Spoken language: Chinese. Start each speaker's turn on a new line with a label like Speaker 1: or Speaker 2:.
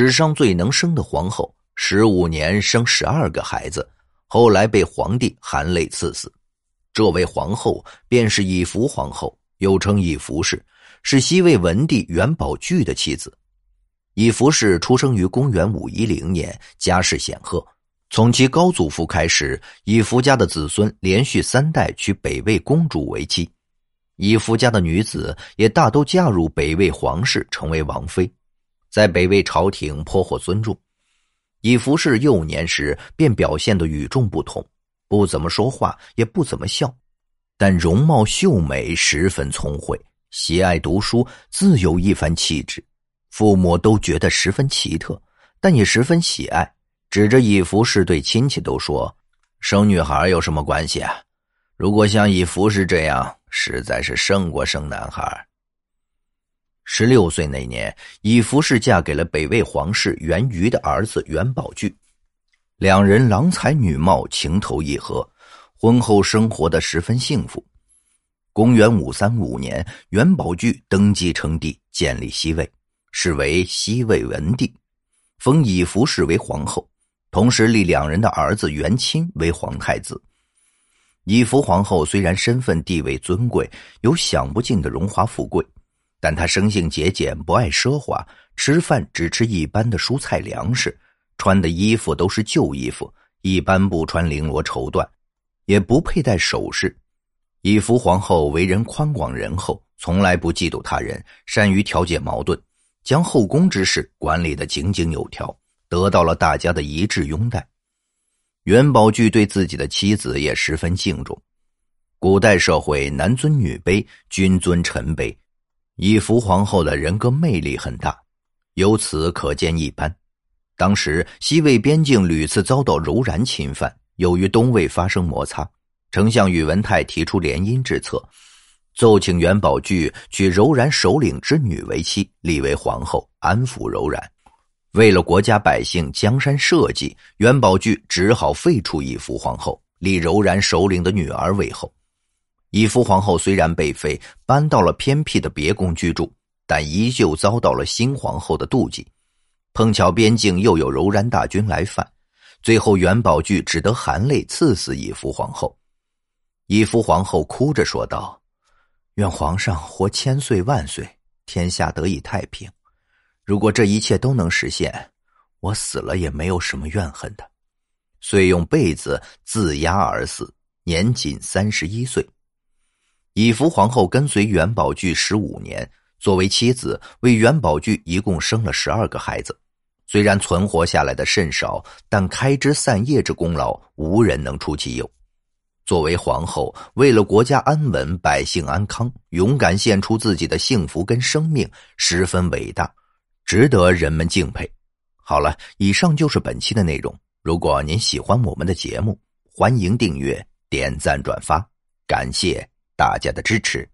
Speaker 1: 史上最能生的皇后，十五年生十二个孩子，后来被皇帝含泪赐死。这位皇后便是以福皇后，又称以福氏，是西魏文帝元宝炬的妻子。以福氏出生于公元五一零年，家世显赫。从其高祖父开始，以福家的子孙连续三代娶北魏公主为妻。以福家的女子也大都嫁入北魏皇室，成为王妃，在北魏朝廷颇获尊重。以福氏幼年时便表现得与众不同，不怎么说话，也不怎么笑，但容貌秀美，十分聪慧，喜爱读书，自有一番气质。父母都觉得十分奇特，但也十分喜爱，指着以福氏对亲戚都说：“生女孩有什么关系啊？如果像以福氏这样。”实在是胜过生男孩。十六岁那年，以福氏嫁给了北魏皇室元瑜的儿子元宝炬，两人郎才女貌，情投意合，婚后生活的十分幸福。公元五三五年，元宝炬登基称帝，建立西魏，是为西魏文帝，封以福氏为皇后，同时立两人的儿子元钦为皇太子。以福皇后虽然身份地位尊贵，有享不尽的荣华富贵，但他生性节俭，不爱奢华，吃饭只吃一般的蔬菜粮食，穿的衣服都是旧衣服，一般不穿绫罗绸缎，也不佩戴首饰。以福皇后为人宽广仁厚，从来不嫉妒他人，善于调解矛盾，将后宫之事管理得井井有条，得到了大家的一致拥戴。元宝炬对自己的妻子也十分敬重。古代社会男尊女卑，君尊臣卑，以福皇后的人格魅力很大，由此可见一斑。当时西魏边境屡次遭到柔然侵犯，由于东魏发生摩擦，丞相宇文泰提出联姻之策，奏请元宝炬娶柔然首领之女为妻，立为皇后，安抚柔然。为了国家百姓江山社稷，元宝炬只好废除以福皇后，立柔然首领的女儿为后。以夫皇后虽然被废，搬到了偏僻的别宫居住，但依旧遭到了新皇后的妒忌。碰巧边境又有柔然大军来犯，最后元宝炬只得含泪赐死以夫皇后。以夫皇后哭着说道：“愿皇上活千岁万岁，天下得以太平。”如果这一切都能实现，我死了也没有什么怨恨的。遂用被子自压而死，年仅三十一岁。以福皇后跟随元宝炬十五年，作为妻子，为元宝炬一共生了十二个孩子。虽然存活下来的甚少，但开枝散叶之功劳，无人能出其右。作为皇后，为了国家安稳、百姓安康，勇敢献出自己的幸福跟生命，十分伟大。值得人们敬佩。好了，以上就是本期的内容。如果您喜欢我们的节目，欢迎订阅、点赞、转发，感谢大家的支持。